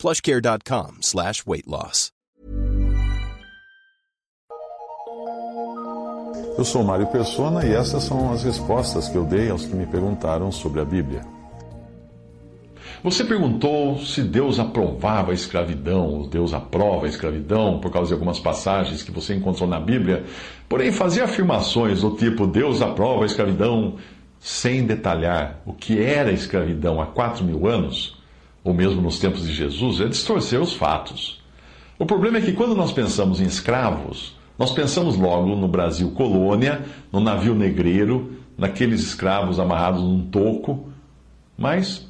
plushcare.com slash weight loss. Eu sou Mário Persona e essas são as respostas que eu dei aos que me perguntaram sobre a Bíblia. Você perguntou se Deus aprovava a escravidão, Deus aprova a escravidão por causa de algumas passagens que você encontrou na Bíblia, porém fazia afirmações do tipo Deus aprova a escravidão sem detalhar o que era a escravidão há quatro mil anos, ou mesmo nos tempos de Jesus, é distorcer os fatos. O problema é que quando nós pensamos em escravos, nós pensamos logo no Brasil colônia, no navio negreiro, naqueles escravos amarrados num toco, mas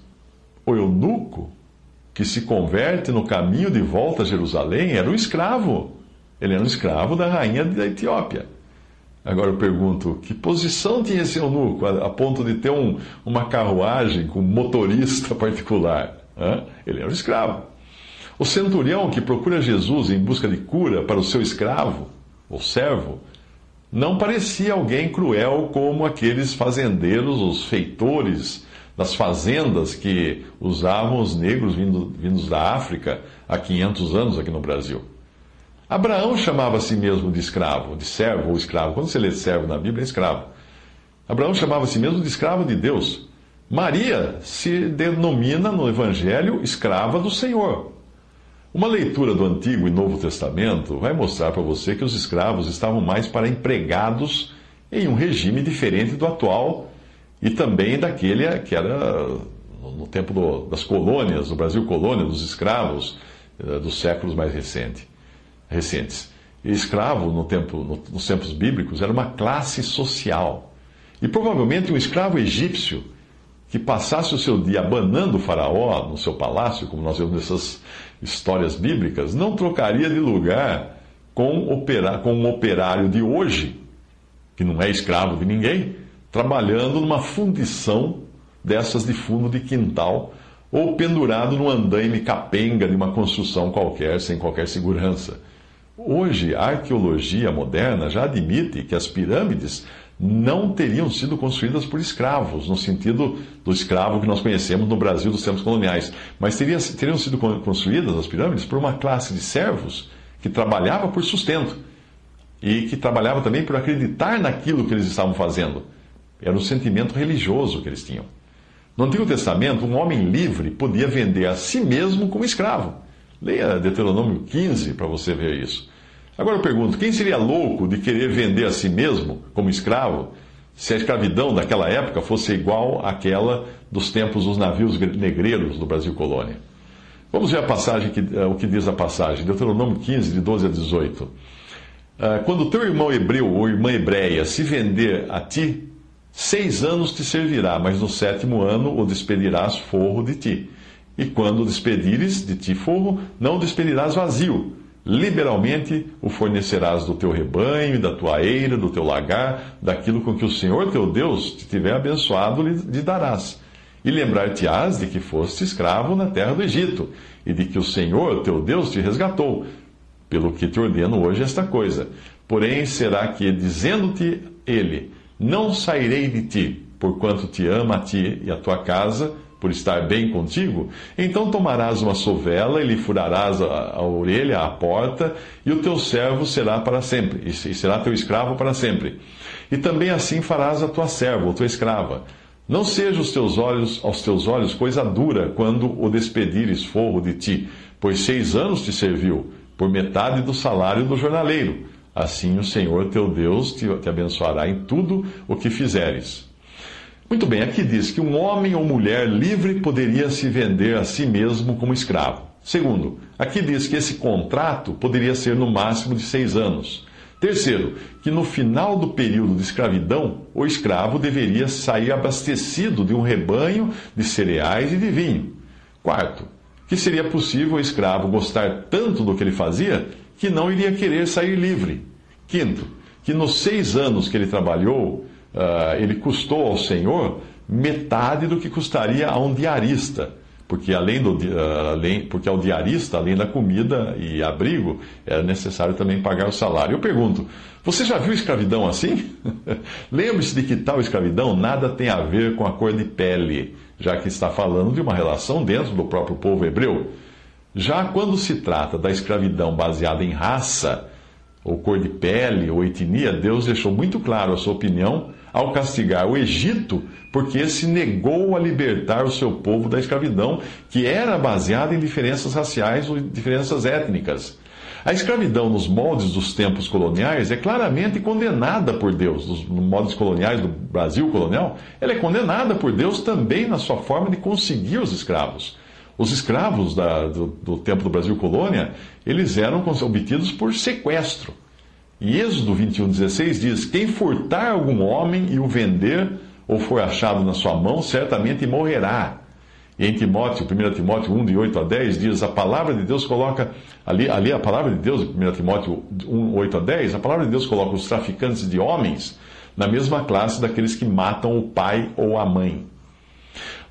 o eunuco que se converte no caminho de volta a Jerusalém era um escravo. Ele era um escravo da rainha da Etiópia. Agora eu pergunto, que posição tinha esse eunuco a, ponto de ter um, uma carruagem com motorista particular? Hã? Ele era um escravo. O centurião que procura Jesus em busca de cura para o seu escravo, ou servo, não parecia alguém cruel como aqueles fazendeiros, os feitores, das fazendas que usavam os negros vindo, vindos da África há 500 anos aqui no Brasil. Abraão chamava a si mesmo de escravo, de servo ou escravo. Quando você lê servo na Bíblia, é escravo. Abraão chamava a si mesmo de escravo de Deus. Maria se denomina no Evangelho escrava do Senhor. Uma leitura do Antigo e Novo Testamento vai mostrar para você que os escravos estavam mais para empregados em um regime diferente do atual e também daquele que era no tempo do, das colônias, do Brasil colônia, dos escravos eh, dos séculos mais recente, recentes. Escravo, no tempo, no, nos tempos bíblicos, era uma classe social. E provavelmente um escravo egípcio que passasse o seu dia abanando o faraó no seu palácio, como nós vemos nessas histórias bíblicas, não trocaria de lugar com, operar, com um operário de hoje, que não é escravo de ninguém, trabalhando numa fundição dessas de fundo de quintal ou pendurado no andaime capenga de uma construção qualquer, sem qualquer segurança. Hoje, a arqueologia moderna já admite que as pirâmides não teriam sido construídas por escravos, no sentido do escravo que nós conhecemos no Brasil dos tempos coloniais, mas teriam, teriam sido construídas as pirâmides por uma classe de servos que trabalhava por sustento e que trabalhava também por acreditar naquilo que eles estavam fazendo. Era um sentimento religioso que eles tinham. No Antigo Testamento, um homem livre podia vender a si mesmo como escravo. Leia Deuteronômio 15 para você ver isso. Agora eu pergunto: quem seria louco de querer vender a si mesmo como escravo se a escravidão daquela época fosse igual àquela dos tempos dos navios negreiros do Brasil colônia? Vamos ver a passagem, que, uh, o que diz a passagem, Deuteronômio 15, de 12 a 18. Uh, quando teu irmão hebreu ou irmã hebreia se vender a ti, Seis anos te servirá, mas no sétimo ano o despedirás forro de ti. E quando despedires de ti forro, não o despedirás vazio. Liberalmente o fornecerás do teu rebanho, da tua eira, do teu lagar, daquilo com que o Senhor teu Deus te tiver abençoado, lhe darás. E lembrar-te-ás de que foste escravo na terra do Egito, e de que o Senhor teu Deus te resgatou. Pelo que te ordeno hoje esta coisa. Porém, será que, dizendo-te ele, não sairei de ti, porquanto te ama a ti e a tua casa, por estar bem contigo, então tomarás uma sovela e lhe furarás a, a orelha à porta, e o teu servo será para sempre, e será teu escravo para sempre. E também assim farás a tua serva, ou tua escrava. Não seja os teus olhos, aos teus olhos coisa dura quando o despedires forro de ti, pois seis anos te serviu, por metade do salário do jornaleiro. Assim o Senhor teu Deus te, te abençoará em tudo o que fizeres. Muito bem, aqui diz que um homem ou mulher livre poderia se vender a si mesmo como escravo. Segundo, aqui diz que esse contrato poderia ser no máximo de seis anos. Terceiro, que no final do período de escravidão, o escravo deveria sair abastecido de um rebanho de cereais e de vinho. Quarto, que seria possível o escravo gostar tanto do que ele fazia que não iria querer sair livre. Quinto, que nos seis anos que ele trabalhou, ele custou ao Senhor metade do que custaria a um diarista porque além do ah, além, porque ao diarista, além da comida e abrigo, era necessário também pagar o salário. Eu pergunto, você já viu escravidão assim? Lembre-se de que tal escravidão nada tem a ver com a cor de pele, já que está falando de uma relação dentro do próprio povo hebreu. Já quando se trata da escravidão baseada em raça, ou cor de pele, ou etnia, Deus deixou muito claro a sua opinião ao castigar o Egito, porque se negou a libertar o seu povo da escravidão, que era baseada em diferenças raciais ou diferenças étnicas. A escravidão nos moldes dos tempos coloniais é claramente condenada por Deus. Nos moldes coloniais do Brasil colonial, ela é condenada por Deus também na sua forma de conseguir os escravos. Os escravos da, do, do tempo do Brasil colônia, eles eram obtidos por sequestro. E Êxodo 21,16 diz: Quem furtar algum homem e o vender, ou for achado na sua mão, certamente morrerá. E em Timóteo, 1 Timóteo 1, de 8 a 10, diz: A palavra de Deus coloca, ali, ali a palavra de Deus, 1 Timóteo 1, 8 a 10, a palavra de Deus coloca os traficantes de homens na mesma classe daqueles que matam o pai ou a mãe.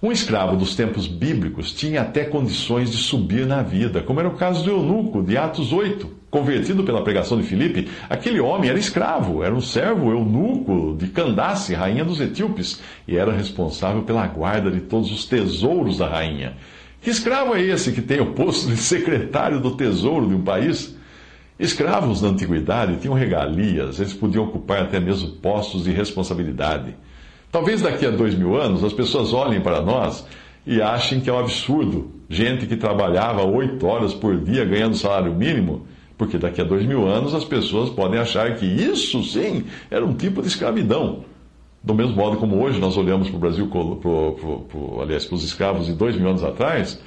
Um escravo dos tempos bíblicos tinha até condições de subir na vida, como era o caso do eunuco, de Atos 8. Convertido pela pregação de Filipe, aquele homem era escravo, era um servo eunuco de Candace, rainha dos etíopes, e era responsável pela guarda de todos os tesouros da rainha. Que escravo é esse que tem o posto de secretário do tesouro de um país? Escravos na antiguidade tinham regalias, eles podiam ocupar até mesmo postos de responsabilidade. Talvez daqui a dois mil anos as pessoas olhem para nós e achem que é um absurdo gente que trabalhava oito horas por dia ganhando salário mínimo, porque daqui a dois mil anos as pessoas podem achar que isso sim era um tipo de escravidão. Do mesmo modo como hoje nós olhamos para o Brasil, pro, pro, pro, aliás, para os escravos de dois mil anos atrás,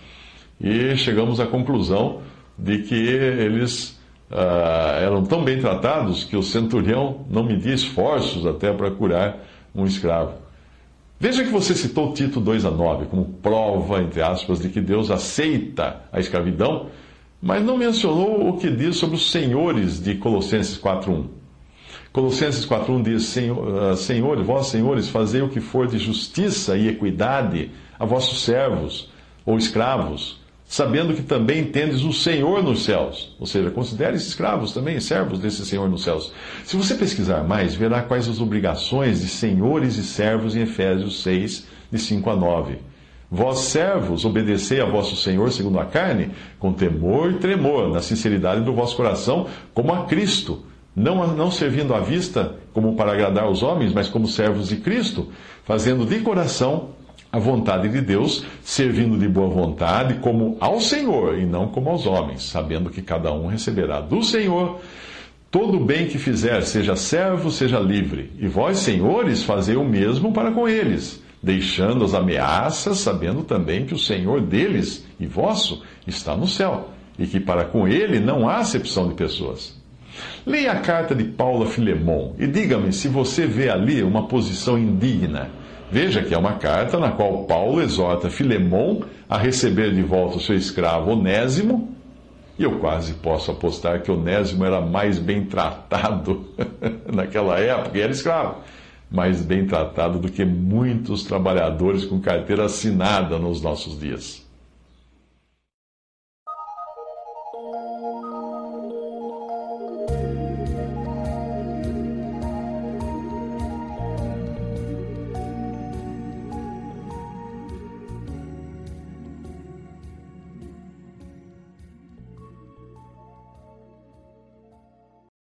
e chegamos à conclusão de que eles ah, eram tão bem tratados que o centurião não media esforços até para curar um escravo. Veja que você citou Tito 2 a 9 como prova, entre aspas, de que Deus aceita a escravidão, mas não mencionou o que diz sobre os senhores de Colossenses 4.1. Colossenses 4.1 diz, Senhor, ah, Senhores, vós senhores, fazei o que for de justiça e equidade a vossos servos ou escravos, sabendo que também tendes um Senhor nos céus. Ou seja, considere esses escravos também, servos desse Senhor nos céus. Se você pesquisar mais, verá quais as obrigações de senhores e servos em Efésios 6, de 5 a 9. Vós, servos, obedecei a vosso Senhor segundo a carne, com temor e tremor, na sinceridade do vosso coração, como a Cristo, não, não servindo à vista como para agradar os homens, mas como servos de Cristo, fazendo de coração a vontade de Deus, servindo de boa vontade, como ao Senhor e não como aos homens, sabendo que cada um receberá do Senhor todo o bem que fizer, seja servo, seja livre. E vós, senhores, fazei o mesmo para com eles, deixando as ameaças, sabendo também que o Senhor deles e vosso está no céu, e que para com ele não há acepção de pessoas. Leia a carta de Paulo a Filemon e diga-me se você vê ali uma posição indigna Veja que é uma carta na qual Paulo exorta Filemon a receber de volta o seu escravo Onésimo, e eu quase posso apostar que Onésimo era mais bem tratado naquela época, e era escravo, mais bem tratado do que muitos trabalhadores com carteira assinada nos nossos dias.